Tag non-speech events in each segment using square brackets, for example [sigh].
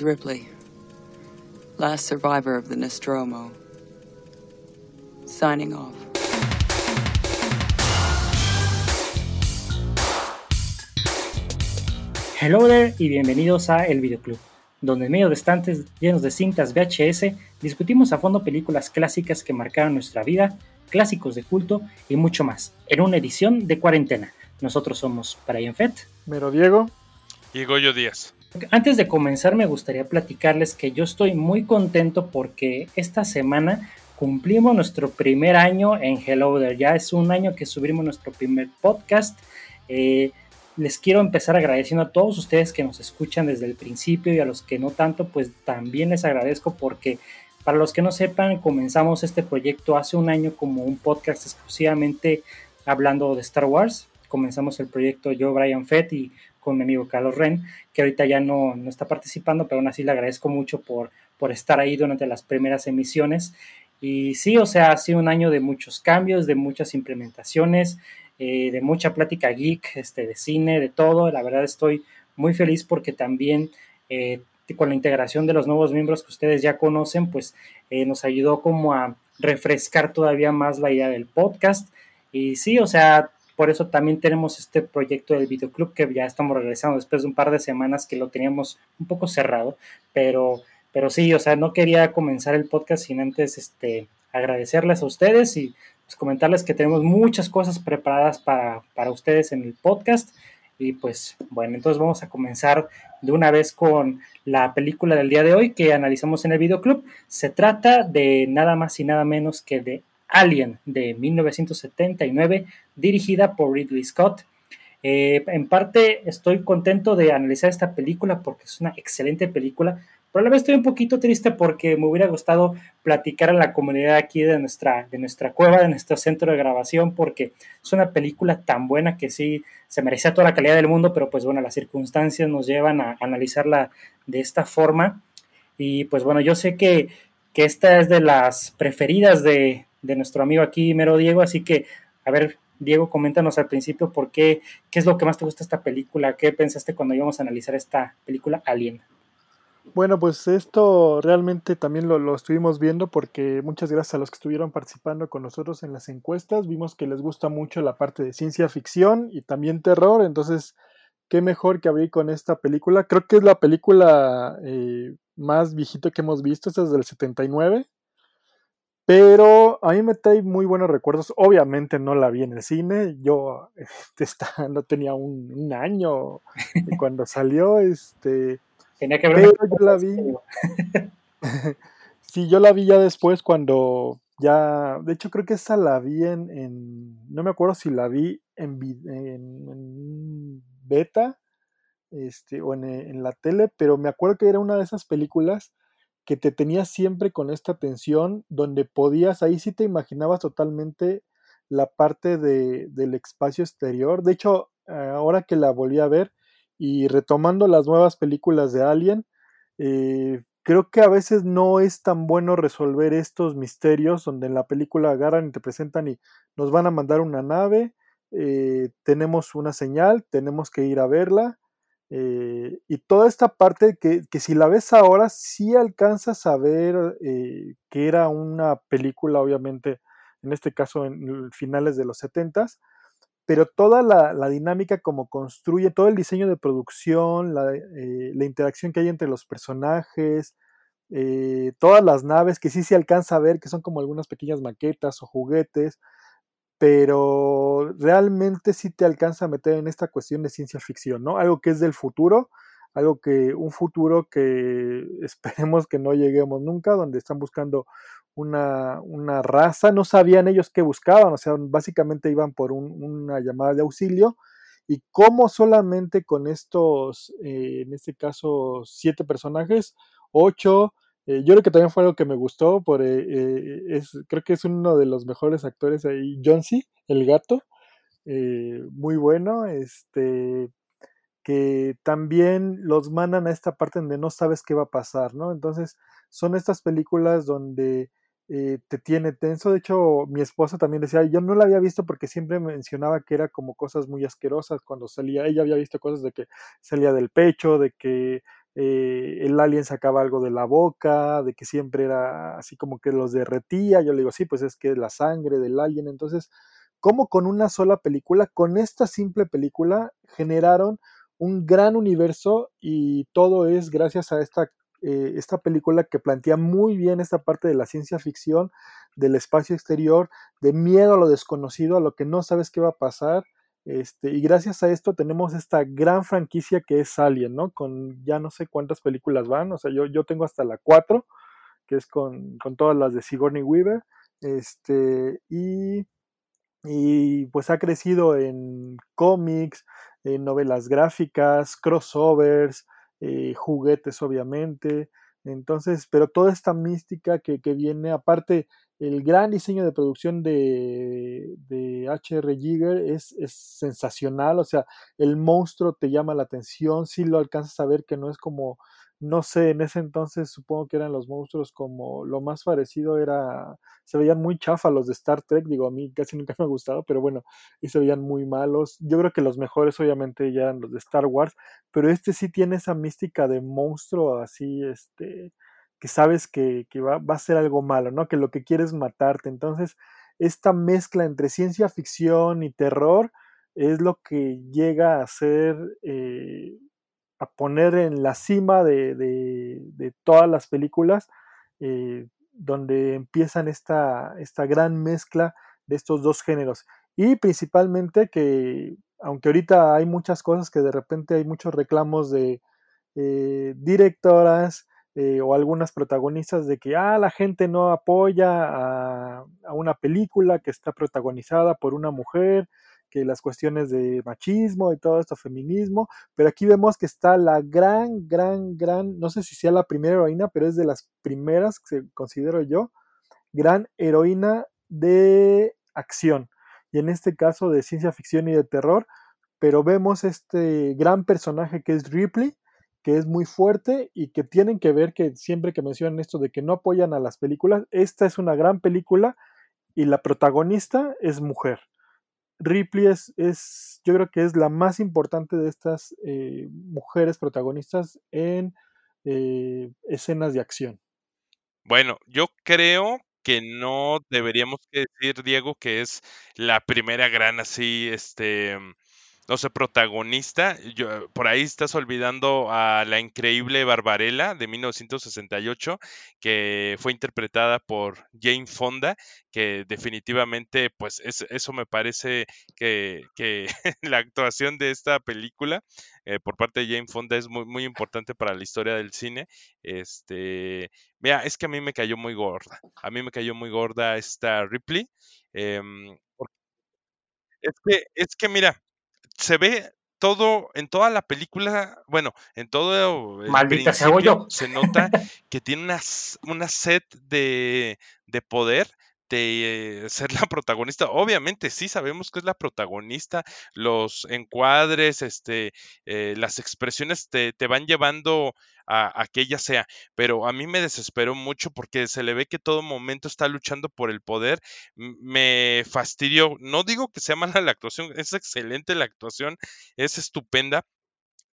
Is Ripley, last survivor of the Nostromo. Signing off. Hello there y bienvenidos a El Videoclub, donde en medio de estantes llenos de cintas VHS discutimos a fondo películas clásicas que marcaron nuestra vida, clásicos de culto y mucho más, en una edición de cuarentena. Nosotros somos Brian Fett. Mero Diego. Y Goyo Díaz. Antes de comenzar me gustaría platicarles que yo estoy muy contento porque esta semana cumplimos nuestro primer año en Hello There. Ya es un año que subimos nuestro primer podcast. Eh, les quiero empezar agradeciendo a todos ustedes que nos escuchan desde el principio y a los que no tanto, pues también les agradezco porque para los que no sepan, comenzamos este proyecto hace un año como un podcast exclusivamente hablando de Star Wars. Comenzamos el proyecto yo, Brian Fett, y con mi amigo Carlos Ren, que ahorita ya no, no está participando, pero aún así le agradezco mucho por, por estar ahí durante las primeras emisiones. Y sí, o sea, ha sido un año de muchos cambios, de muchas implementaciones. Eh, de mucha plática geek, este, de cine, de todo. La verdad estoy muy feliz porque también eh, con la integración de los nuevos miembros que ustedes ya conocen, pues eh, nos ayudó como a refrescar todavía más la idea del podcast. Y sí, o sea, por eso también tenemos este proyecto del videoclub que ya estamos regresando después de un par de semanas que lo teníamos un poco cerrado, pero, pero sí, o sea, no quería comenzar el podcast sin antes este, agradecerles a ustedes y pues, comentarles que tenemos muchas cosas preparadas para, para ustedes en el podcast. Y pues bueno, entonces vamos a comenzar de una vez con la película del día de hoy que analizamos en el videoclub. Se trata de nada más y nada menos que de Alien de 1979, dirigida por Ridley Scott. Eh, en parte estoy contento de analizar esta película porque es una excelente película. Pero a la vez estoy un poquito triste porque me hubiera gustado platicar a la comunidad aquí de nuestra, de nuestra cueva, de nuestro centro de grabación, porque es una película tan buena que sí se merecía toda la calidad del mundo, pero pues bueno, las circunstancias nos llevan a analizarla de esta forma. Y pues bueno, yo sé que, que esta es de las preferidas de, de nuestro amigo aquí, Mero Diego, así que, a ver, Diego, coméntanos al principio por qué, qué es lo que más te gusta esta película, qué pensaste cuando íbamos a analizar esta película Alien. Bueno, pues esto realmente también lo, estuvimos viendo porque muchas gracias a los que estuvieron participando con nosotros en las encuestas. Vimos que les gusta mucho la parte de ciencia ficción y también terror. Entonces, qué mejor que abrir con esta película. Creo que es la película eh, más viejita que hemos visto. Esta es del 79. Pero a mí me trae muy buenos recuerdos. Obviamente no la vi en el cine. Yo [laughs] este, no tenía un, un año cuando salió. Este Tenía que ver. Pero yo la vi. [laughs] sí, yo la vi ya después cuando ya. De hecho, creo que esa la vi en. no me acuerdo si la vi en, en, beta este, o en, la tele, pero me acuerdo que era una de esas películas que te tenía siempre con esta tensión, donde podías, ahí sí te imaginabas totalmente la parte de, del espacio exterior. De hecho, ahora que la volví a ver, y retomando las nuevas películas de Alien, eh, creo que a veces no es tan bueno resolver estos misterios donde en la película agarran y te presentan y nos van a mandar una nave, eh, tenemos una señal, tenemos que ir a verla. Eh, y toda esta parte que, que, si la ves ahora sí alcanzas a ver que era una película, obviamente, en este caso en finales de los 70 pero toda la, dinámica como construye, todo el diseño de producción, la, eh, interacción que hay entre los personajes, eh, todas las naves que sí se alcanza a ver, que son como algunas pequeñas maquetas o juguetes, pero realmente sí te alcanza a meter en esta cuestión de ciencia ficción, ¿no? Algo que es del futuro, algo que, un futuro que [laughs] esperemos que no lleguemos nunca, donde están buscando una, una, raza, no sabían ellos qué buscaban, o sea, básicamente iban por una llamada de auxilio y cómo solamente con estos, eh, en este caso, siete personajes, ocho, eh, yo creo que también fue algo que me gustó, por, eh, es, creo que es uno de los mejores actores ahí, John C., el gato, muy bueno, este, que también los mandan a esta parte donde no sabes qué va a pasar, ¿no? Entonces, son estas películas donde eh, te tiene tenso. De hecho, mi esposa también decía, yo no la había visto porque siempre mencionaba que era como cosas muy asquerosas cuando salía. Ella había visto cosas de que salía del pecho, de que eh, el alien sacaba algo de la boca, de que siempre era así como que los derretía. Yo le digo, sí, pues es que es la sangre del alien. Entonces, ¿cómo con una sola película, con esta simple película, generaron un gran universo y todo es gracias a esta, eh, esta película que plantea muy bien esta parte de la ciencia ficción, del espacio exterior, de miedo a lo desconocido, a lo que no sabes qué va a pasar este, y gracias a esto tenemos esta gran franquicia que es Alien, ¿no? Con ya no sé cuántas películas van, o sea, yo, yo tengo hasta la 4, que es con, con todas las de Sigourney Weaver, este, y, y pues ha crecido en cómics, en novelas gráficas, crossovers, eh, juguetes obviamente, entonces, pero toda esta mística que, que viene, aparte, el gran diseño de producción de, de H.R. Giger es, sensacional, o sea, el monstruo te llama la atención, si lo alcanzas a ver que no es como, no sé, en ese entonces supongo que eran los monstruos como lo más parecido era, se veían muy chafa los de Star Trek, digo, a mí casi nunca me ha gustado, pero bueno, y se veían muy malos, yo creo que los mejores obviamente ya eran los de Star Wars, pero este sí tiene esa mística de monstruo así, este que sabes que, va, a ser algo malo, ¿no? Que lo que quiere es matarte. Entonces, esta mezcla entre ciencia ficción y terror es lo que llega a ser, eh, a poner en la cima de todas las películas, eh, donde empiezan esta, esta gran mezcla de estos dos géneros. Y principalmente que, aunque ahorita hay muchas cosas que de repente hay muchos reclamos de eh, directoras, eh, o algunas protagonistas de que ah, la gente no apoya a, a, una película que está protagonizada por una mujer, que las cuestiones de machismo y todo esto, feminismo, pero aquí vemos que está la gran, gran, gran, no sé si sea la primera heroína, pero es de las primeras que considero yo, gran heroína de acción, y en este caso de ciencia ficción y de terror, pero vemos este gran personaje que es Ripley, que es muy fuerte y que tienen que ver que siempre que mencionan esto de que no apoyan a las películas, esta es una gran película y la protagonista es mujer. Ripley es, es yo creo que es la más importante de estas eh, mujeres protagonistas en eh, escenas de acción. Bueno, yo creo que no deberíamos decir, Diego, que es la primera gran así, este, no sé, protagonista. Yo, por ahí estás olvidando a la increíble Barbarella de 1968, que fue interpretada por Jane Fonda, que definitivamente, pues es, eso me parece que, que [laughs] la actuación de esta película eh, por parte de Jane Fonda es muy, muy importante para la historia del cine. Este, mira, es que a mí me cayó muy gorda. A mí me cayó muy gorda esta Ripley. Eh, es que, es que mira, se ve todo, en toda la película, bueno, en todo el Maldita se hago yo. se nota que tiene una, una set de, de poder de ser la protagonista. Obviamente, sí sabemos que es la protagonista. Los encuadres, este, eh, las expresiones te, te, van llevando a, a, que ella sea. Pero a mí me desesperó mucho porque se le ve que todo momento está luchando por el poder. Me fastidió. No digo que sea mala la actuación, es excelente la actuación, es estupenda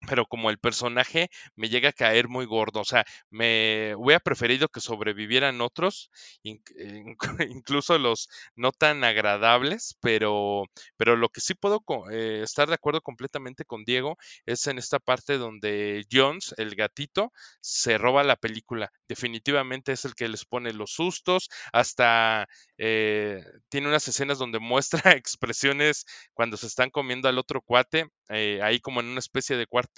pero como el personaje me llega a caer muy gordo, o sea, me hubiera preferido que sobrevivieran otros, [laughs] incluso los no tan agradables, pero, pero lo que sí puedo eh, estar de acuerdo completamente con Diego es en esta parte donde Jones, el gatito, se roba la película. Definitivamente es el que les pone los sustos, hasta eh, tiene unas escenas donde muestra [laughs] expresiones cuando se están comiendo al otro cuate, eh, ahí como en una especie de cuarto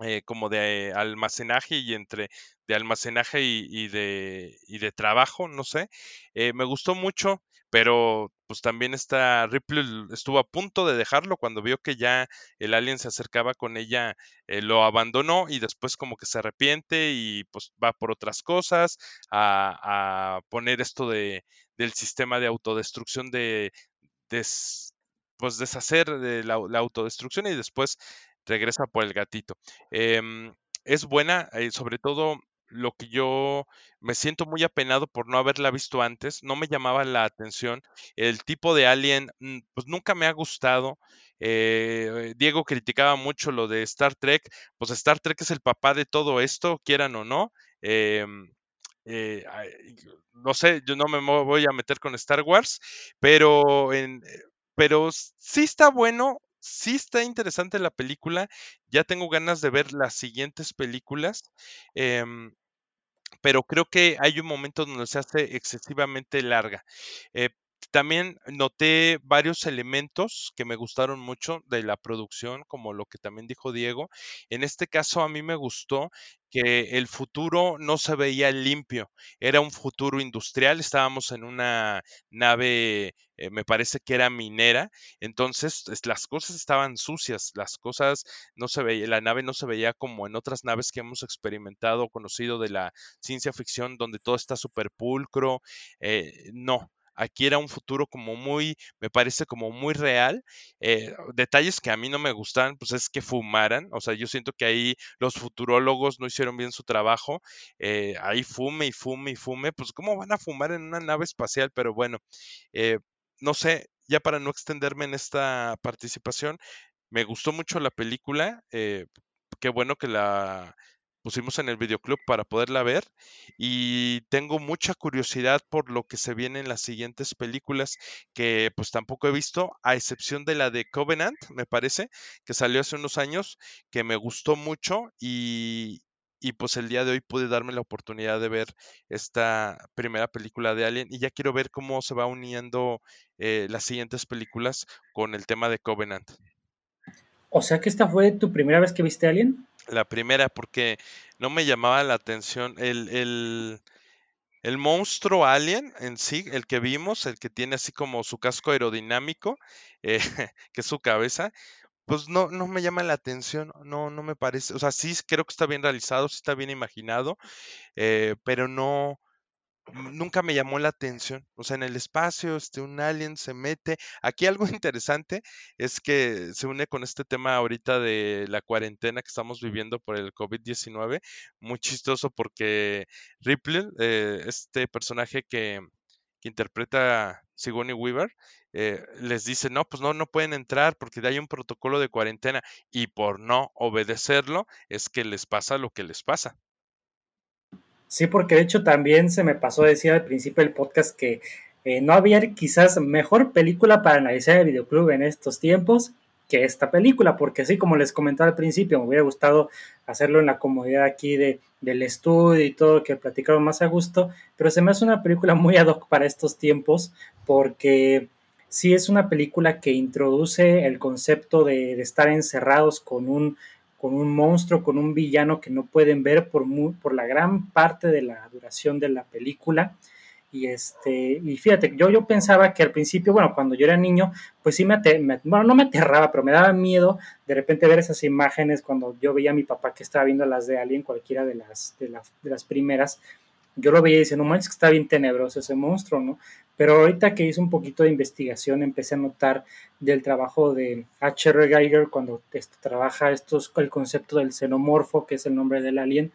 eh, como de almacenaje y entre de almacenaje y, de, y de trabajo, no sé. Eh, me gustó mucho, pero pues también está Ripley estuvo a punto de dejarlo cuando vio que ya el alien se acercaba con ella, eh, lo abandonó y después como que se arrepiente y pues va por otras cosas a, a poner esto de del sistema de autodestrucción de, de pues deshacer de la autodestrucción y después regresa por el gatito. Eh, es buena, eh, sobre todo lo que yo me siento muy apenado por no haberla visto antes, no me llamaba la atención. El tipo de alien, mm, pues nunca me ha gustado. Eh, Diego criticaba mucho lo de Star Trek, pues Star Trek es el papá de todo esto, quieran o no. Em, eh, no sé, yo no me voy a meter con Star Wars, pero, en, pero sí está bueno, sí está interesante la película. Ya tengo ganas de ver las siguientes películas. Em, pero creo que hay un momento donde se hace excesivamente larga. Eh, también noté varios elementos que me gustaron mucho de la producción, como lo que también dijo Diego. En este caso, a mí me gustó que el futuro no se veía limpio, era un futuro industrial, estábamos en una nave, eh, me parece que era minera, entonces las cosas estaban sucias, las cosas no se veía, la nave no se veía como en otras naves que hemos experimentado, conocido de la ciencia ficción, donde todo está súper pulcro, eh, no, Aquí era un futuro como muy, me parece como muy real. Eh, detalles que a mí no me gustan, pues es que fumaran. O sea, yo siento que ahí los futurólogos no hicieron bien su trabajo. Eh, ahí fume y fume y fume. Pues cómo van a fumar en una nave espacial, pero bueno, eh, no sé, ya para no extenderme en esta participación, me gustó mucho la película. qué bueno que la pusimos en el videoclub para poderla ver y tengo mucha curiosidad por lo que se viene en las siguientes películas que pues tampoco he visto, a excepción de la de Covenant, me parece, que salió hace unos años, que me gustó mucho y, y pues el día de hoy pude darme la oportunidad de ver esta primera película de Alien y ya quiero ver cómo se va uniendo eh, las siguientes películas con el tema de Covenant. O sea que esta fue tu primera vez que viste Alien. La primera, porque no me llamaba la atención el, el, el monstruo alien en sí, el que vimos, el que tiene así como su casco aerodinámico, eh, [laughs] que es su cabeza, pues no, no me llama la atención, no, no me parece, o sea, sí creo que está bien realizado, sí está bien imaginado, eh, pero no, nunca me llamó la atención. O sea, en el espacio, este, un alien se mete. Aquí algo [laughs] interesante es que se une con este tema ahorita de la cuarentena que estamos viviendo por el COVID-19. Muy chistoso porque Ripley, eh, este personaje que, interpreta Sigourney Weaver, eh, les dice, no, pues no, no pueden entrar porque hay un protocolo de cuarentena y por no obedecerlo es que les pasa lo que les pasa. Sí, porque de hecho también se me pasó decir al principio del podcast que eh, no había quizás mejor película para analizar el videoclub en estos tiempos que esta película, porque así como les comentaba al principio, me hubiera gustado hacerlo en la comodidad aquí de, del estudio y todo, que platicaron más a gusto, pero se me hace una película muy ad hoc para estos tiempos, porque sí es una película que introduce el concepto de estar encerrados con un con un monstruo, con un villano que no pueden ver por, por la gran parte de la duración de la película. Y, este, y fíjate, yo, yo pensaba que al principio, bueno, cuando yo era niño, pues sí me, bueno, no me aterraba, pero me daba miedo de repente ver esas imágenes cuando yo veía a mi papá que estaba viendo las de Alien, cualquiera de las, de, de las primeras, yo lo veía y decía, no manches que está bien tenebroso ese monstruo, ¿no? Pero ahorita que hice un poquito de investigación, empecé a notar del trabajo de H.R. Geiger cuando esto, trabaja estos, el concepto del xenomorfo, que es el nombre del alien,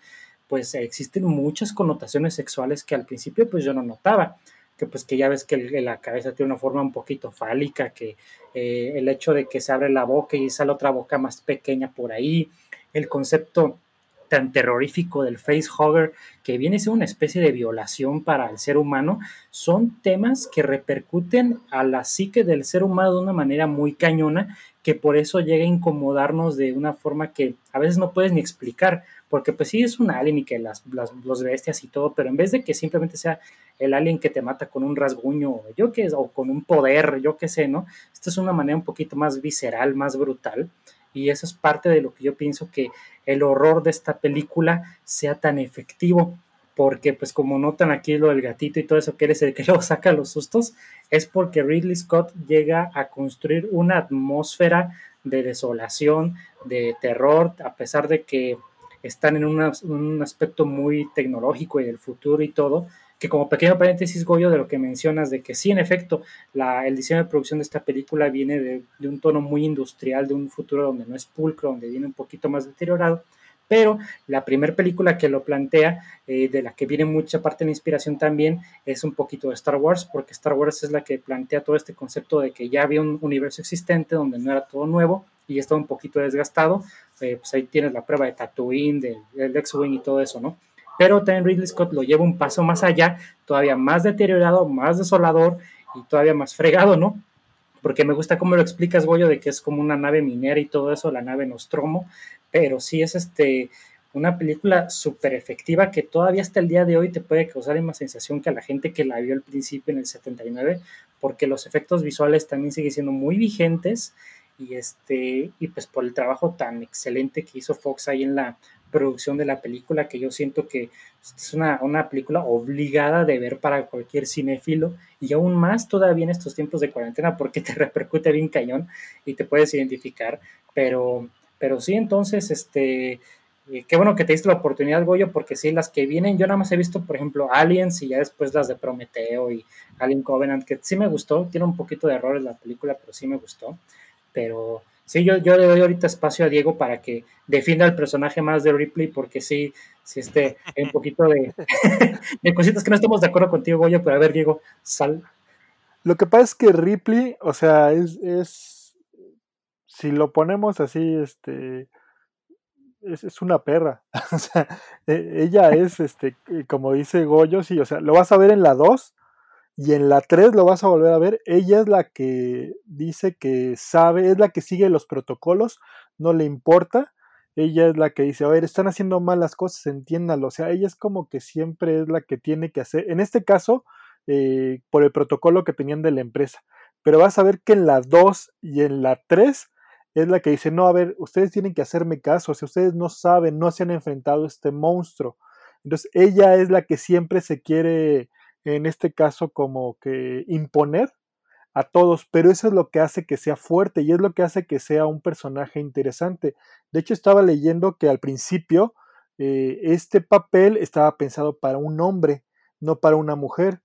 pues existen muchas connotaciones sexuales que al principio pues yo no notaba que pues que ya ves que la cabeza tiene una forma un poquito fálica, que eh, el hecho de que se abre la boca y sale otra boca más pequeña por ahí, el concepto tan terrorífico del facehugger, que viene a ser una especie de violación para el ser humano, son temas que repercuten a la psique del ser humano de una manera muy cañona, que por eso llega a incomodarnos de una forma que a veces no puedes ni explicar, porque pues sí es un alien y que las, los bestias y todo, pero en vez de que simplemente sea el alien que te mata con un rasguño, yo que o con un poder, yo qué sé, ¿no? Esta es una manera un poquito más visceral, más brutal, y eso es parte de lo que yo pienso que el horror de esta película sea tan efectivo, porque pues como notan aquí lo del gatito y todo eso que eres el que [laughs] lo saca los sustos, es porque Ridley Scott llega a construir una atmósfera de desolación, de terror, a pesar de que están en un aspecto muy tecnológico y del futuro y todo, que como pequeño paréntesis, Goyo, de lo que mencionas, de que sí, en efecto, la, el diseño de producción de esta película viene de, un tono muy industrial, de un futuro donde no es pulcro, donde viene un poquito más deteriorado, Pero la primera película que lo plantea, eh, de la que viene mucha parte de la inspiración también, es un poquito de Star Wars, porque Star Wars es la que plantea todo este concepto de que ya había un universo existente donde no era todo nuevo y estaba un poquito desgastado. Eh, pues ahí tienes la prueba de Tatooine, del, del X-Wing y todo eso, ¿no? Pero también Ridley Scott lo lleva un paso más allá, todavía más deteriorado, más desolador y todavía más fregado, ¿no? Porque me gusta cómo lo explicas, Goyo, de que es como una nave minera y todo eso, la nave Nostromo, pero sí es este una película súper efectiva que todavía hasta el día de hoy te puede causar misma sensación que a la gente que la vio al principio en el 79, porque los efectos visuales también siguen siendo muy vigentes y este y pues por el trabajo tan excelente que hizo Fox ahí en la producción de la película que yo siento que es una, una, película obligada de ver para cualquier cinéfilo y aún más todavía en estos tiempos de cuarentena porque [laughs] te repercute bien cañón y te puedes identificar, pero, pero sí, entonces, este, eh, qué bueno que te diste la oportunidad, Goyo, porque sí, las que vienen, yo nada más he visto, por ejemplo, Aliens y ya después las de Prometeo y Alien Covenant, que sí me gustó, tiene un poquito de errores la película, pero sí me gustó, pero sí, yo, yo le doy ahorita espacio a Diego para que defienda el personaje más de Ripley, porque sí, sí este, hay un poquito de, [laughs] de cositas que no estamos de acuerdo contigo, Goyo, pero a ver, Diego, sal. Lo que pasa es que Ripley, o sea, es, es si lo ponemos así, este, es, es una perra. [laughs] o sea, e, ella es, este, como dice Goyo, sí, o sea, lo vas a ver en la 2 y en la 3 lo vas a volver a ver. Ella es la que dice que sabe, es la que sigue los protocolos, no le importa. Ella es la que dice, a ver, están haciendo mal las cosas, entiéndalo. O sea, ella es como que siempre es la que tiene que hacer. En este caso, eh, por el protocolo que tenían de la empresa. Pero vas a ver que en la 2 y en la 3 es la que dice, no, a ver, ustedes tienen que hacerme caso, si ustedes no saben, no se han enfrentado a este monstruo. Entonces ella es la que siempre se quiere, en este caso, como que imponer a todos, pero eso es lo que hace que sea fuerte y es lo que hace que sea un personaje interesante. De hecho, estaba leyendo que al principio eh, este papel estaba pensado para un hombre, no para una mujer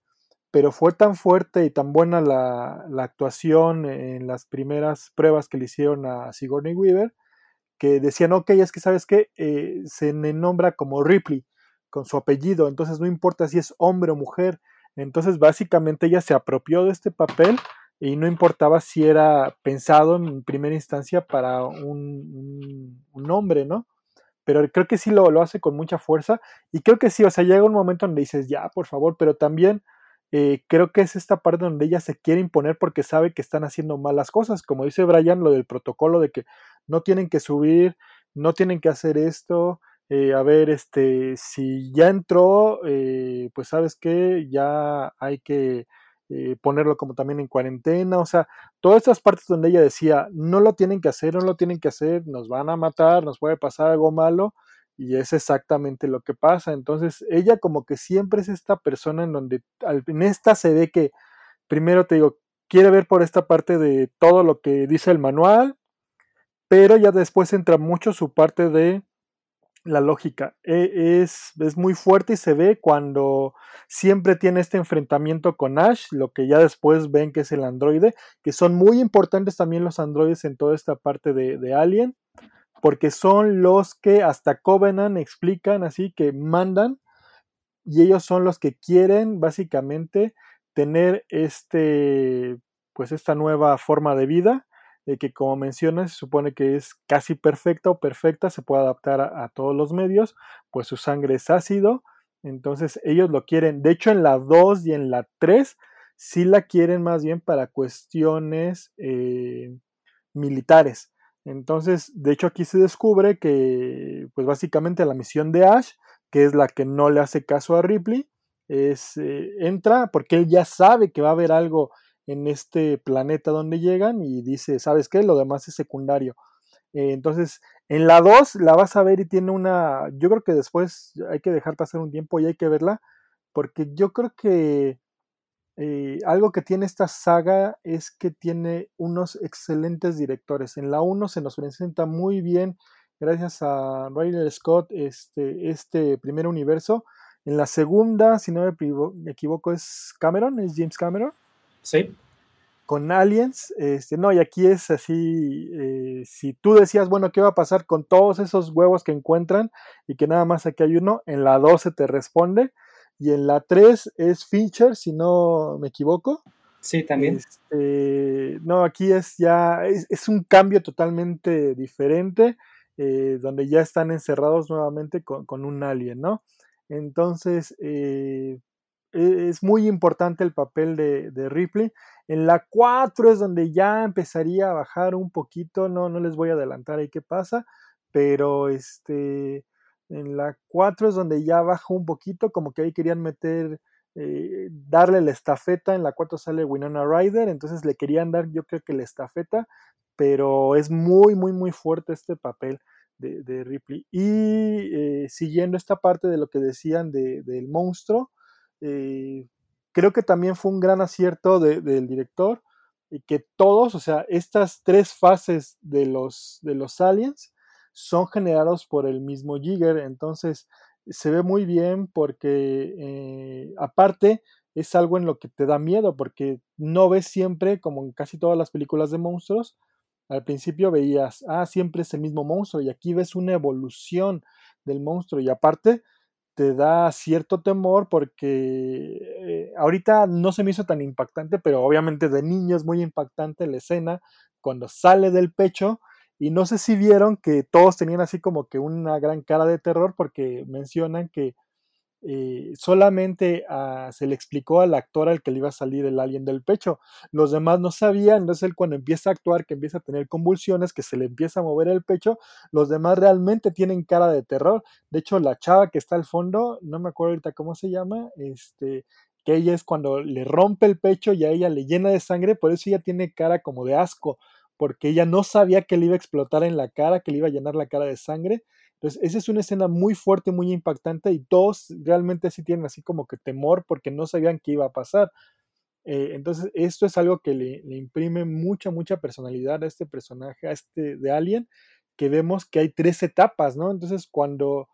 pero fue tan fuerte y tan buena la, actuación en las primeras pruebas que le hicieron a Sigourney Weaver que decían, ok, es que sabes que eh, se le nombra como Ripley con su apellido, entonces no importa si es hombre o mujer, entonces básicamente ella se apropió de este papel y no importaba si era pensado en primera instancia para un, hombre, ¿no? Pero creo que sí lo, lo hace con mucha fuerza y creo que sí, o sea, llega un momento donde dices, ya, por favor, pero también eh, creo que es esta parte donde ella se quiere imponer porque sabe que están haciendo malas cosas. Como dice Brian, lo del protocolo de que no tienen que subir, no tienen que hacer esto. Eh, a ver, este, si ya entró, eh, pues sabes que ya hay que ponerlo como también en cuarentena. O sea, todas estas partes donde ella decía, no lo tienen que hacer, no lo tienen que hacer, nos van a matar, nos puede pasar algo malo y es exactamente lo que pasa. Entonces, ella como que siempre es esta persona en donde en esta se ve que, primero te digo, quiere ver por esta parte de todo lo que dice el manual, pero ya después entra mucho su parte de la lógica. E, es, es muy fuerte y se ve cuando siempre tiene este enfrentamiento con Ash, lo que ya después ven que es el androide, que son muy importantes también los androides en toda esta parte de, de Alien porque son los que hasta Covenant explican así que mandan y ellos son los que quieren básicamente tener este pues esta nueva forma de vida eh, que como mencionas se supone que es casi perfecta o perfecta se puede adaptar a, todos los medios pues su sangre es ácido entonces ellos lo quieren. De hecho en la 2 y en la 3 sí la quieren más bien para cuestiones eh, militares. Entonces, de hecho aquí se descubre que, pues básicamente la misión de Ash, que es la que no le hace caso a Ripley, es, eh, entra porque él ya sabe que va a haber algo en este planeta donde llegan y dice, ¿sabes qué? Lo demás es secundario. Eh, entonces, en la 2 la vas a ver y tiene una, yo creo que después hay que dejar pasar un tiempo y hay que verla, porque yo creo que eh, algo que tiene esta saga es que tiene unos excelentes directores. En la 1 se nos presenta muy bien, gracias a Riley Scott, este, este primer universo. En la segunda, si no me equivoco, es Cameron, es James Cameron. Sí. con Aliens, este, no, y aquí es así, eh, si tú decías, bueno, ¿qué va a pasar con todos esos huevos que encuentran y que nada más aquí hay uno? En la 12 te responde y en la 3 es Fincher, si no me equivoco. Sí, también. Este, no, aquí es ya, es, un cambio totalmente diferente, eh, donde ya están encerrados nuevamente con, con un alien, ¿no? Entonces, eh, es muy importante el papel de, Ripley. En la 4 es donde ya empezaría a bajar un poquito, no, no les voy a adelantar ahí qué pasa, pero este, en la 4 es donde ya baja un poquito, como que ahí querían meter, eh, darle la estafeta, en la 4 sale Winona Ryder, entonces le querían dar yo creo que la estafeta, pero es muy, muy, muy fuerte este papel. De, Ripley. Y eh, siguiendo esta parte de lo que decían de, del monstruo, eh, creo que también fue un gran acierto del director y que todos, o sea, estas tres fases de los, de los aliens son generados por el mismo Jigger, entonces se ve muy bien porque eh, aparte es algo en lo que te da miedo porque no ves siempre, como en casi todas las películas de monstruos, al principio veías, ah, siempre es el mismo monstruo y aquí ves una evolución del monstruo. Y aparte te da cierto temor porque eh, ahorita no se me hizo tan impactante, pero obviamente de niño es muy impactante la escena cuando sale del pecho y no sé si vieron que todos tenían así como que una gran cara de terror porque mencionan que eh, solamente ah, se le explicó al actor al que le iba a salir el alien del pecho. Los demás no sabían, entonces él cuando empieza a actuar, que empieza a tener convulsiones, que se le empieza a mover el pecho, los demás realmente tienen cara de terror. De hecho, la chava que está al fondo, no me acuerdo ahorita cómo se llama, este, que ella es cuando le rompe el pecho y a ella le llena de sangre, por eso ella tiene cara como de asco, porque ella no sabía que le iba a explotar en la cara, que le iba a llenar la cara de sangre entonces, esa es una escena muy fuerte, muy impactante y todos realmente sí tienen así como que temor porque no sabían qué iba a pasar. Eh, entonces, esto es algo que le, imprime mucha, mucha personalidad a este personaje, a este de Alien, que vemos que hay tres etapas, ¿no? Entonces, cuando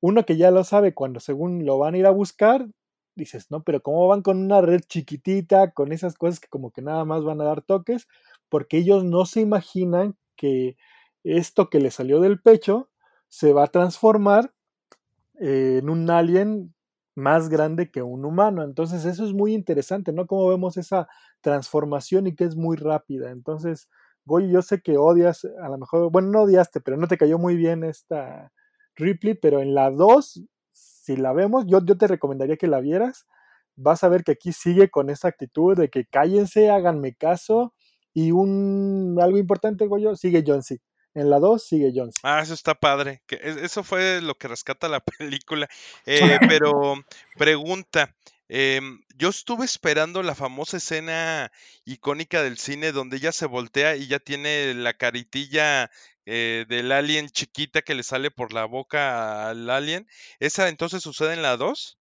uno que ya lo sabe, cuando según lo van a ir a buscar, dices, no, pero ¿cómo van con una red chiquitita, con esas cosas que como que nada más van a dar toques? Porque ellos no se imaginan que esto que le salió del pecho se va a transformar eh, en un alien más grande que un humano. Entonces eso es muy interesante, ¿no? Como vemos esa transformación y que es muy rápida. Entonces, Goy, yo sé que odias, a lo mejor, bueno, no odiaste, pero no te cayó muy bien esta Ripley, pero en la 2, si la vemos, yo, yo te recomendaría que la vieras. Vas a ver que aquí sigue con esa actitud de que cállense, háganme caso. Y un algo importante, Goyo, sigue John C. En la 2 sigue Jones. Ah, eso está padre. Que eso fue lo que rescata la [laughs] película. [laughs] Eh, pero pregunta, em, yo estuve esperando la famosa escena icónica del cine donde ella se voltea y ya tiene la caritilla eh, del alien chiquita que le sale por la boca al alien. ¿Esa entonces sucede en la 2?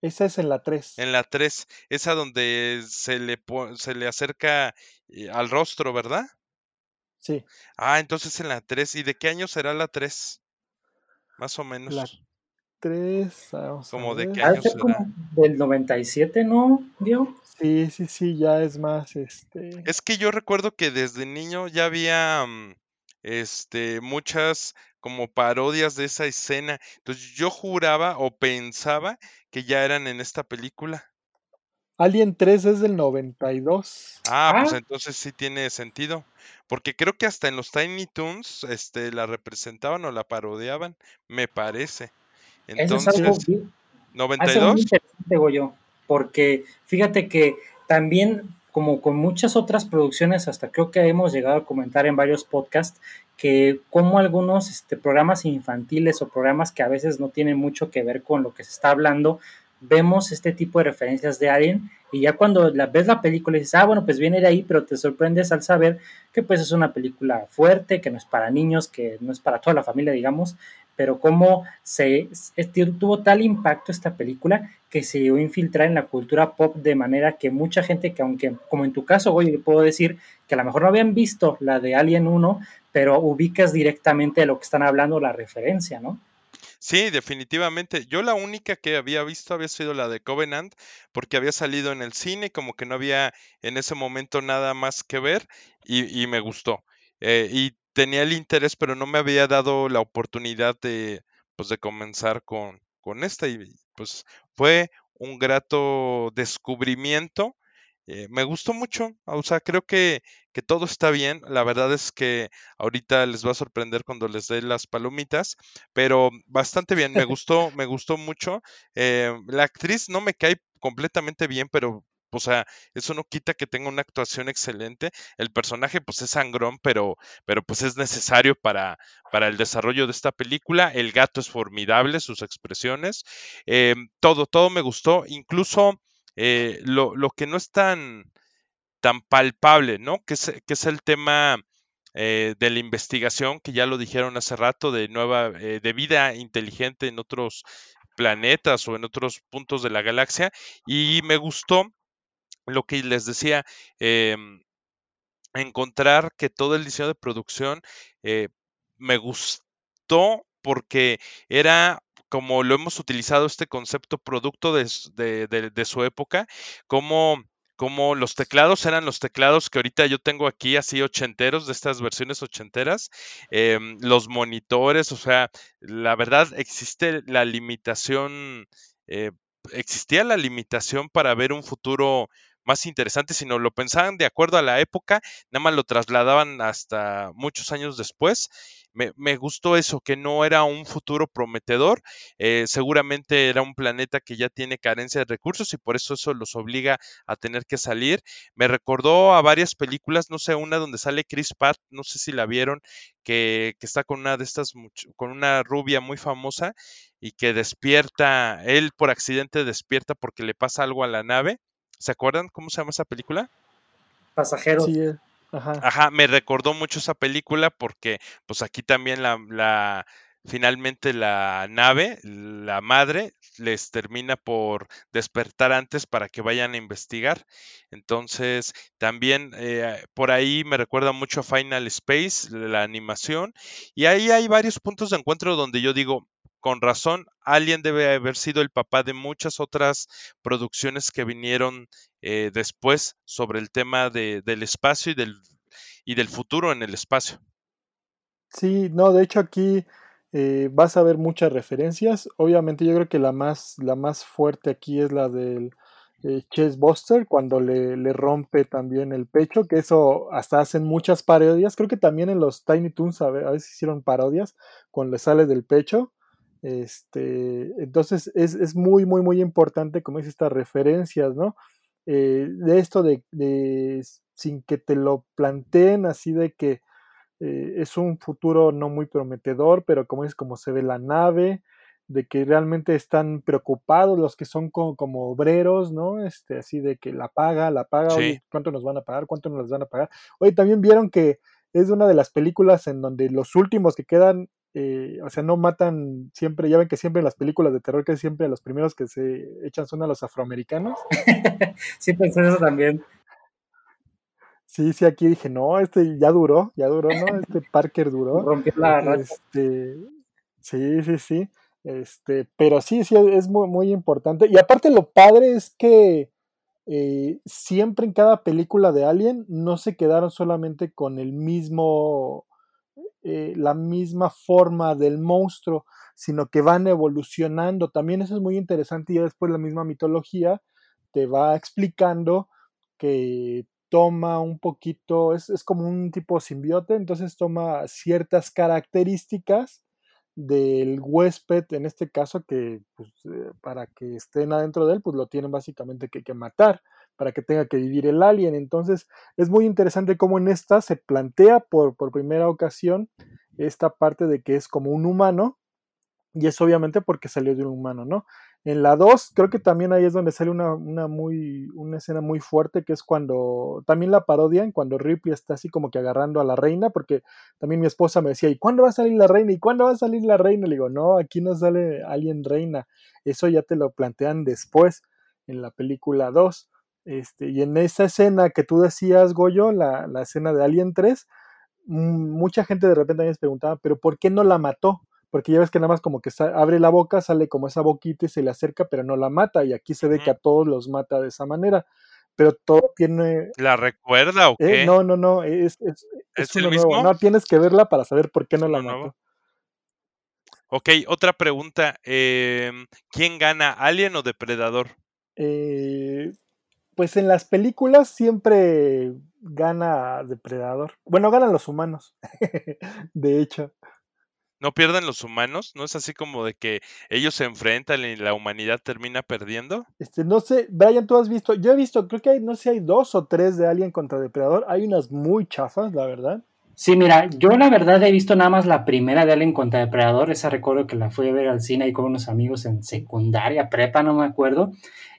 Esa es en la 3. En la 3, esa donde se le, se le acerca eh, al rostro, ¿verdad? Sí. Ah, entonces en la 3. ¿Y de qué año será la 3? Más o menos. La 3, ¿Como de qué año será? Del 97, ¿no, Diego? Sí, sí, sí, ya es más, este... Es que yo recuerdo que desde niño ya había, mm, este, muchas como parodias de esa escena. Entonces yo juraba o pensaba que ya eran en esta película. Alien 3 es del 92. Ah, pues ah. entonces sí tiene sentido. Porque creo que hasta en los Tiny Toons este, la representaban o la parodiaban, me parece. Entonces, Eso es algo, 92. Muy interesante, yo, porque fíjate que también, como con muchas otras producciones, hasta creo que hemos llegado a comentar en varios podcasts, que como algunos este, programas infantiles o programas que a veces no tienen mucho que ver con lo que se está hablando, vemos este tipo de referencias de Alien y ya cuando la, ves la película dices, ah, bueno, pues viene de ahí, pero te sorprendes al saber que pues es una película fuerte, que no es para niños, que no es para toda la familia, digamos, pero cómo se, tuvo tal impacto esta película que se llegó a infiltrar en la cultura pop de manera que mucha gente que aunque, como en tu caso, hoy puedo decir que a lo mejor no habían visto la de Alien 1, pero ubicas directamente de lo que están hablando, la referencia, ¿no? Sí, definitivamente. Yo la única que había visto había sido la de Covenant, porque había salido en el cine, como que no había en ese momento nada más que ver y, y me gustó. Eh, y tenía el interés, pero no me había dado la oportunidad de, pues, de comenzar con, con esta y pues fue un grato descubrimiento. Eh, me gustó mucho, o sea, creo que, que todo está bien. La verdad es que ahorita les va a sorprender cuando les dé las palomitas, pero bastante bien, me [laughs] gustó, me gustó mucho. Eh, la actriz no me cae completamente bien, pero o sea, eso no quita que tenga una actuación excelente. El personaje, pues, es sangrón, pero, pero pues es necesario para, para el desarrollo de esta película. El gato es formidable, sus expresiones. Eh, todo, todo me gustó. Incluso eh, lo, lo, que no es tan, tan palpable, ¿no? Que es, el tema eh, de la investigación, que ya lo dijeron hace rato, de nueva, eh, de vida inteligente en otros planetas o en otros puntos de la galaxia. Y me gustó lo que les decía, eh, encontrar que todo el diseño de producción eh, me gustó porque era como lo hemos utilizado este concepto producto de su época, como como los teclados eran los teclados que ahorita yo tengo aquí así ochenteros, de estas versiones ochenteras, eh, los monitores, o sea, la verdad existe la limitación, eh, existía la limitación para ver un futuro más interesante, sino lo pensaban de acuerdo a la época, nada más lo trasladaban hasta muchos años después. Me, me gustó eso, que no era un futuro prometedor, eh, seguramente era un planeta que ya tiene carencia de recursos y por eso eso los obliga a tener que salir. Me recordó a varias películas, no sé, una donde sale Chris Pratt, no sé si la vieron, que, que está con una de estas, con una rubia muy famosa y que despierta, él por accidente despierta porque le pasa algo a la nave ¿Se acuerdan cómo se llama esa película? Pasajeros. Sí, eh, ajá. Ajá, me recordó mucho esa película porque pues aquí también la, la finalmente la nave, la madre, les termina por despertar antes para que vayan a investigar. Entonces, también eh, por ahí me recuerda mucho a Final Space, la animación, y ahí hay varios puntos de encuentro donde yo digo, con razón, Alien debe haber sido el papá de muchas otras producciones que vinieron eh, después sobre el tema de, del espacio y del, y del futuro en el espacio. Sí, no, de hecho aquí eh, vas a ver muchas referencias. Obviamente yo creo que la más, fuerte aquí es la del eh, Chess Buster, cuando le, le, rompe también el pecho, que eso hasta hacen muchas parodias. Creo que también en los Tiny Toons a, a veces hicieron parodias cuando le sale del pecho. Este, entonces es, es, muy, muy, muy importante, como dice, estas referencias, ¿no? Eh, de esto de, de, sin que te lo planteen así de que eh, es un futuro no muy prometedor, pero como es como se ve la nave, de que realmente están preocupados los que son como, como obreros, ¿no? Este, así de que la paga, la paga, sí. oye, ¿cuánto nos van a pagar? ¿Cuánto nos van a pagar? Oye, también vieron que es una de las películas en donde los últimos que quedan eh, o sea, no matan siempre, ya ven que siempre en las películas de terror que siempre los primeros que se echan son a los afroamericanos. [laughs] sí, pensé eso también. Sí, sí, aquí dije, no, este ya duró, ya duró, ¿no? Este Parker duró. Rompió la racha. Este, sí, sí, sí. Este, pero sí, sí, es muy, muy importante. Y aparte lo padre es que eh, siempre en cada película de Alien no se quedaron solamente con el mismo eh, la misma forma del monstruo, sino que van evolucionando. También eso es muy interesante y después la misma mitología te va explicando que toma un poquito, es, es como un tipo simbiote, entonces toma ciertas características del huésped, en este caso, que pues, eh, para que estén adentro de él, pues lo tienen básicamente que, que matar para que tenga que vivir el alien. Entonces es muy interesante cómo en esta se plantea por, por primera ocasión esta parte de que es como un humano, y es obviamente porque salió de un humano, ¿no? En la 2, creo que también ahí es donde sale una, una, muy, una escena muy fuerte, que es cuando también la parodian, cuando Ripley está así como que agarrando a la reina, porque también mi esposa me decía, ¿y cuándo va a salir la reina? ¿Y cuándo va a salir la reina? Le digo, no, aquí no sale alguien reina, eso ya te lo plantean después en la película 2. Este, y en esa escena que tú decías, Goyo, la, la escena de Alien 3, mucha gente de repente me preguntaba, pero ¿por qué no la mató? porque ya ves que nada más como que abre la boca, sale como esa boquita y se le acerca, pero no la mata, y aquí se ve que a todos los mata de esa manera. Pero todo tiene. ¿La recuerda o eh, qué? no, no, no, es, es, ¿Es el nuevo. mismo? No, tienes que verla para saber por qué no la nuevo? mató. Ok, otra pregunta. em, ¿Quién gana, Alien o Depredador? Eh, pues en las películas siempre gana Depredador. Bueno, ganan los humanos, [laughs] de hecho. ¿No pierden los humanos? ¿No es así como de que ellos se enfrentan y la humanidad termina perdiendo? Este, no sé, Brian, tú has visto, yo he visto, creo que hay, no sé, hay dos o tres de Alien contra Depredador. Hay unas muy chafas, la verdad. Sí, mira, yo la verdad he visto nada más la primera de Alien contra Depredador. Esa recuerdo que la fui a ver al cine ahí con unos amigos en secundaria, prepa, no me acuerdo.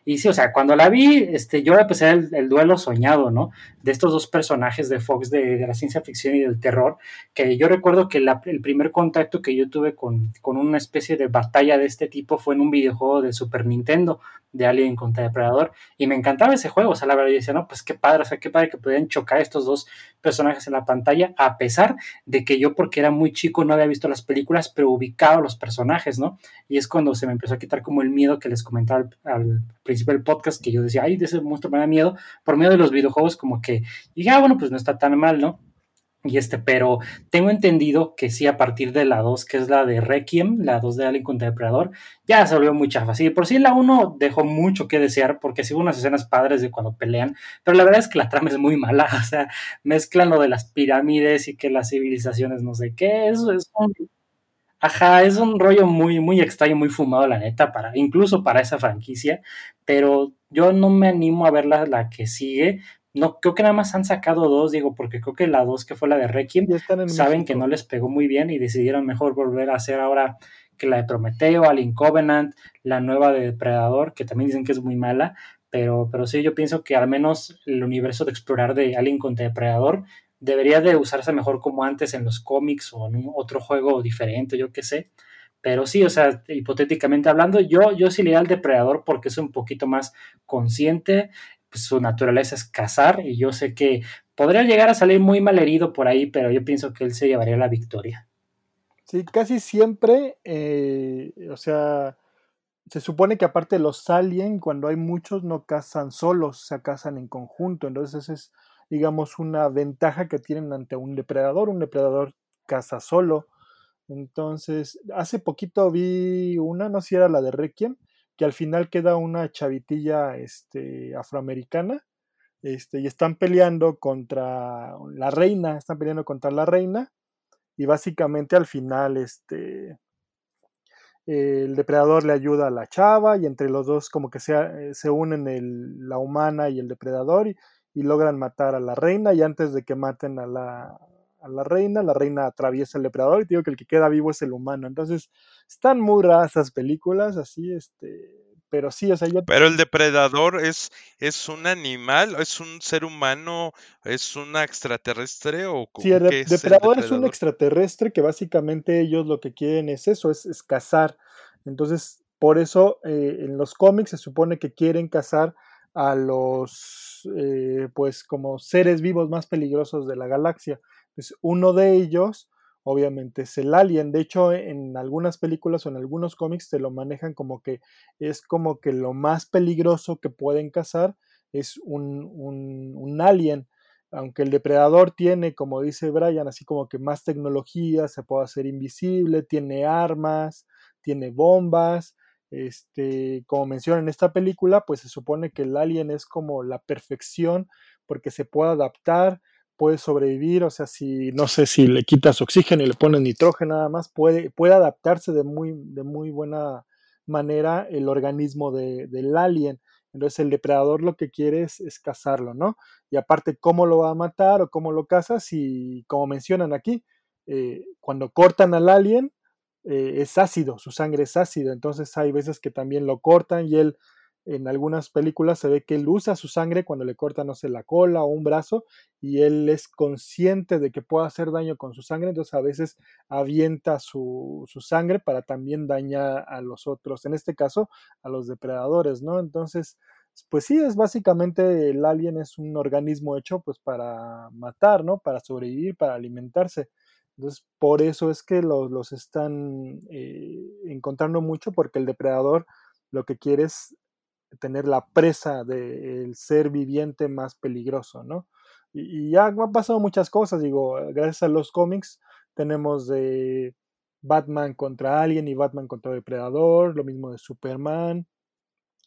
Y sí, o sea, cuando la vi, este, yo empecé el, el duelo soñado, ¿no? De estos dos personajes de Fox de, la ciencia ficción y del terror, que yo recuerdo que el primer contacto que yo tuve con, con, una especie de batalla de este tipo fue en un videojuego de Super Nintendo, de Alien contra Depredador, y me encantaba ese juego, o sea, la verdad, yo decía, no, pues qué padre, o sea, qué padre que podían chocar estos dos personajes en la pantalla, a pesar de que yo, porque era muy chico, no había visto las películas, pero ubicaba los personajes, ¿no? Y es cuando se me empezó a quitar como el miedo que les comentaba al principio del podcast, que yo decía, ay, de ese monstruo me da miedo, por medio de los videojuegos, como que, dije, ah, bueno, pues no está tan mal, ¿no? Y este, pero tengo entendido que sí, a partir de la 2, que es la de Requiem, la 2 de Alien contra Depredador, ya se volvió muy chafa. Sí, por sí la 1 dejó mucho que desear, porque sí hubo unas escenas padres de cuando pelean, pero la verdad es que la trama es muy mala. [laughs] O sea, mezclan lo de las pirámides y que las civilizaciones no sé qué. Eso es un. Ajá, es un rollo muy, muy extraño, muy fumado, la neta, para, incluso para esa franquicia, pero yo no me animo a ver la, la que sigue, no, creo que nada más han sacado dos, digo, porque creo que la dos que fue la de Requiem, saben México. que no les pegó muy bien y decidieron mejor volver a hacer ahora que la de Prometeo, Alien Covenant, la nueva de Depredador, que también dicen que es muy mala, pero, pero sí, yo pienso que al menos el universo de explorar de Alien contra Depredador debería de usarse mejor como antes en los cómics o en un otro juego diferente, yo qué sé. Pero sí, o sea, hipotéticamente hablando, yo, yo sí le al Depredador porque es un poquito más consciente, pues su naturaleza es cazar y yo sé que podría llegar a salir muy mal herido por ahí, pero yo pienso que él se llevaría la victoria. Sí, casi siempre, eh, o sea, se supone que aparte los alien, cuando hay muchos, no cazan solos, se cazan en conjunto, entonces es, digamos, una ventaja que tienen ante un depredador, un depredador caza solo. Entonces, hace poquito vi una, no sé si era la de Requiem, que al final queda una chavitilla este, afroamericana este, y están peleando contra la reina, están peleando contra la reina y básicamente al final este, el depredador le ayuda a la chava y entre los dos como que se, se unen el, la humana y el depredador y, y, logran matar a la reina y antes de que maten a la, a la reina, la reina atraviesa el depredador y digo que el que queda vivo es el humano. Entonces, están muy raras esas películas, así, este, pero sí, o sea, yo... Pero el depredador es, es un animal, es un ser humano, es una extraterrestre o Sí, el, de, es depredador, el depredador es un extraterrestre que básicamente ellos lo que quieren es eso, es, es cazar. Entonces, por eso eh, en los cómics se supone que quieren cazar a los, eh, pues, como seres vivos más peligrosos de la galaxia. Pues uno de ellos, obviamente, es el alien. De hecho, en algunas películas o en algunos cómics te lo manejan como que es como que lo más peligroso que pueden cazar es un, un, un alien. Aunque el depredador tiene, como dice Brian, así como que más tecnología, se puede hacer invisible, tiene armas, tiene bombas. Este, como menciona en esta película, pues se supone que el alien es como la perfección porque se puede adaptar, puede sobrevivir, o sea, si no sé si le quitas oxígeno y le pones nitrógeno nada más, puede, puede adaptarse de muy, de muy buena manera el organismo de, del alien. Entonces el depredador lo que quiere es, es, cazarlo, ¿no? Y aparte, ¿cómo lo va a matar o cómo lo caza? Si, como mencionan aquí, eh, cuando cortan al alien, eh, es ácido, su sangre es ácida, entonces hay veces que también lo cortan y él en algunas películas se ve que él usa su sangre cuando le cortan, no sé, la cola o un brazo y él es consciente de que puede hacer daño con su sangre, entonces a veces avienta su, su, sangre para también dañar a los otros, en este caso a los depredadores, ¿no? Entonces, pues sí, es básicamente el alien es un organismo hecho pues para matar, ¿no? Para sobrevivir, para alimentarse. Entonces, por eso es que los, están eh, encontrando mucho, porque el depredador lo que quiere es tener la presa del ser viviente más peligroso, ¿no? Y, ya han pasado muchas cosas, digo, gracias a los cómics tenemos de Batman contra Alien y Batman contra Depredador, lo mismo de Superman.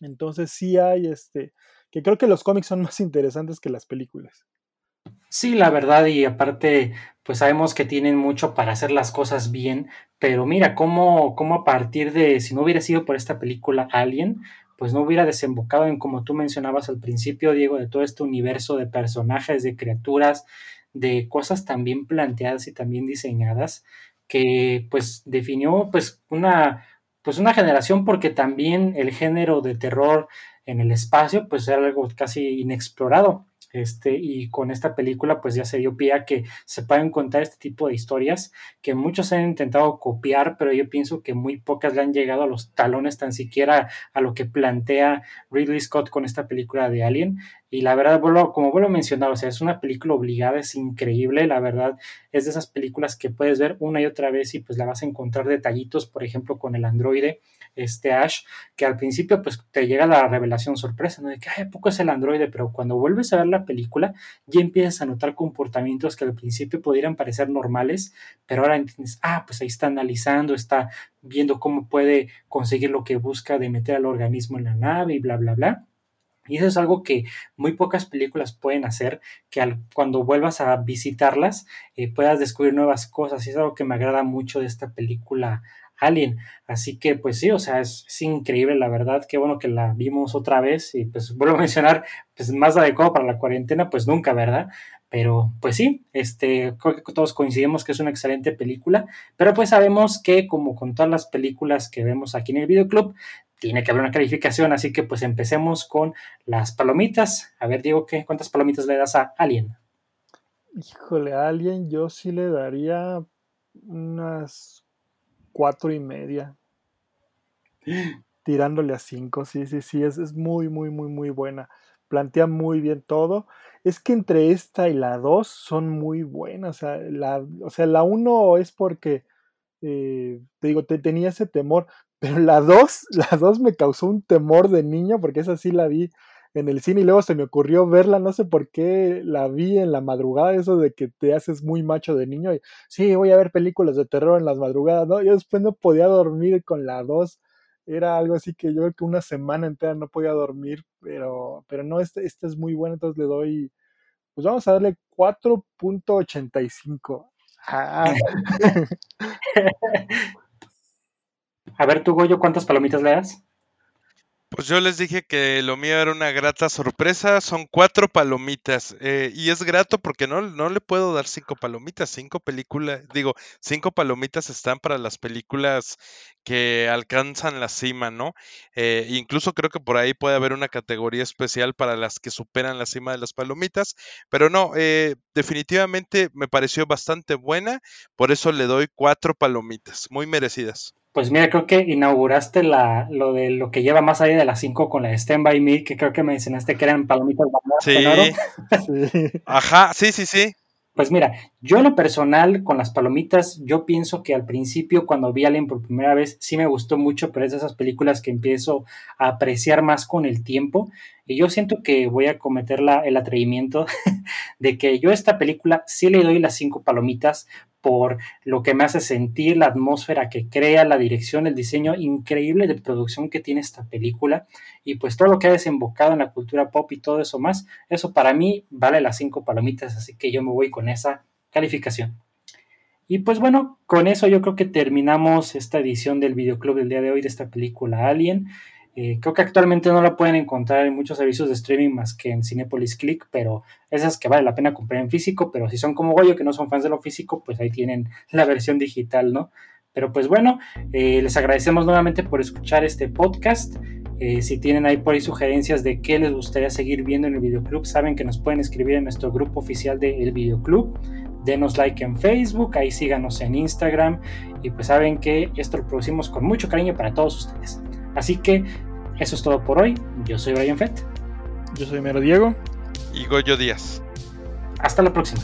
Entonces sí hay este, que creo que los cómics son [laughs] más interesantes que las películas. Sí, la verdad, y aparte, pues sabemos que tienen mucho para hacer las cosas bien, pero mira, cómo, cómo a partir de, si no hubiera sido por esta película Alien, pues no hubiera desembocado en, como tú mencionabas al principio, Diego, de todo este universo de personajes, de criaturas, de cosas también planteadas y también diseñadas, que pues definió pues una, pues una generación porque también el género de terror en el espacio pues era algo casi inexplorado este, y con esta película pues ya se dio pie a que se puedan contar este tipo de historias que muchos han intentado copiar, pero yo pienso que muy pocas le han llegado a los talones tan siquiera a lo que plantea Ridley Scott con esta película de Alien. Y la verdad, como vuelvo a mencionar, o sea, es una película obligada, es increíble, la verdad, es de esas películas que puedes ver una y otra vez y pues la vas a encontrar detallitos, por ejemplo, con el androide, este Ash, que al principio pues te llega la revelación sorpresa, ¿no? De que, ay, poco es el androide? Pero cuando vuelves a ver la película, ya empiezas a notar comportamientos que al principio pudieran parecer normales, pero ahora entiendes, ah, pues ahí está analizando, está viendo cómo puede conseguir lo que busca de meter al organismo en la nave y bla, bla, bla. Y eso es algo que muy pocas películas pueden hacer, que cuando vuelvas a visitarlas eh, puedas descubrir nuevas cosas. Y es algo que me agrada mucho de esta película Alien. Así que pues sí, o sea, es, increíble, la verdad. Qué bueno que la vimos otra vez y pues vuelvo a mencionar, pues más adecuado para la cuarentena, pues nunca, ¿verdad? Pero pues sí, este, creo que todos coincidimos que es una excelente película, pero pues sabemos que como con todas las películas que vemos aquí en el videoclub, tiene que haber una calificación, así que pues empecemos con las palomitas. A ver, Diego, ¿qué, ¿cuántas palomitas le das a Alien? Híjole, a Alien yo sí le daría unas cuatro y media. Tirándole a cinco, sí, sí, sí, es, es muy, muy, muy, muy buena. Plantea muy bien todo. Es que entre esta y la dos son muy buenas. O sea, la, o sea, la uno es porque, eh, te digo, te, tenía ese temor, pero la 2, [laughs] la 2 me causó un temor de niño porque esa sí la vi en el cine y luego se me ocurrió verla, no sé por qué la vi en la madrugada, eso de que te haces muy macho de niño y sí, voy a ver películas de terror en las madrugadas, ¿no? Yo después no podía dormir con la 2, era algo así que yo creo que una semana entera no podía dormir, pero, pero no, este, este es muy bueno, entonces le doy, pues vamos a darle 4.85. Ah. [laughs] A ver, tú, Goyo, ¿cuántas palomitas le das? Pues yo les dije que lo mío era una grata sorpresa. Son cuatro palomitas. Eh, y es grato porque no, no le puedo dar cinco palomitas. Cinco películas, digo, cinco palomitas están para las películas que alcanzan la cima, ¿no? Eh, incluso creo que por ahí puede haber una categoría especial para las que superan la cima de las palomitas. Pero no, eh, definitivamente me pareció bastante buena. Por eso le doy cuatro palomitas, muy merecidas. Pues mira, creo que inauguraste la, lo de lo que lleva más allá de las 5 con la de Stand By Me, que creo que mencionaste que eran palomitas sí. Ajá, sí, sí, sí. Pues mira, yo en lo personal con las palomitas, yo pienso que al principio cuando vi Alien por primera vez sí me gustó mucho, pero es de esas películas que empiezo a apreciar más con el tiempo y yo siento que voy a cometer la, el atrevimiento [laughs] de que yo a esta película sí le doy las cinco palomitas por lo que me hace sentir, la atmósfera que crea, la dirección, el diseño increíble de producción que tiene esta película y pues todo lo que ha desembocado en la cultura pop y todo eso más, eso para mí vale las cinco palomitas, así que yo me voy con esa calificación. Y pues bueno, con eso yo creo que terminamos esta edición del videoclub del día de hoy de esta película Alien. Eh, creo que actualmente no la pueden encontrar en muchos servicios de streaming más que en Cinepolis Click, pero esas que vale la pena comprar en físico, pero si son como Goyo que no son fans de lo físico, pues ahí tienen [laughs] la versión digital, ¿no? Pero pues bueno, eh, les agradecemos nuevamente por escuchar este podcast. Eh, si tienen ahí por ahí sugerencias de qué les gustaría seguir viendo en el videoclub, saben que nos pueden escribir en nuestro grupo oficial del El Videoclub. Denos like en Facebook, ahí síganos en Instagram y pues saben que esto lo producimos con mucho cariño para todos ustedes. Así que eso es todo por hoy. Yo soy Brian Fett. Yo soy Mero Diego. Y Goyo Díaz. Hasta la próxima.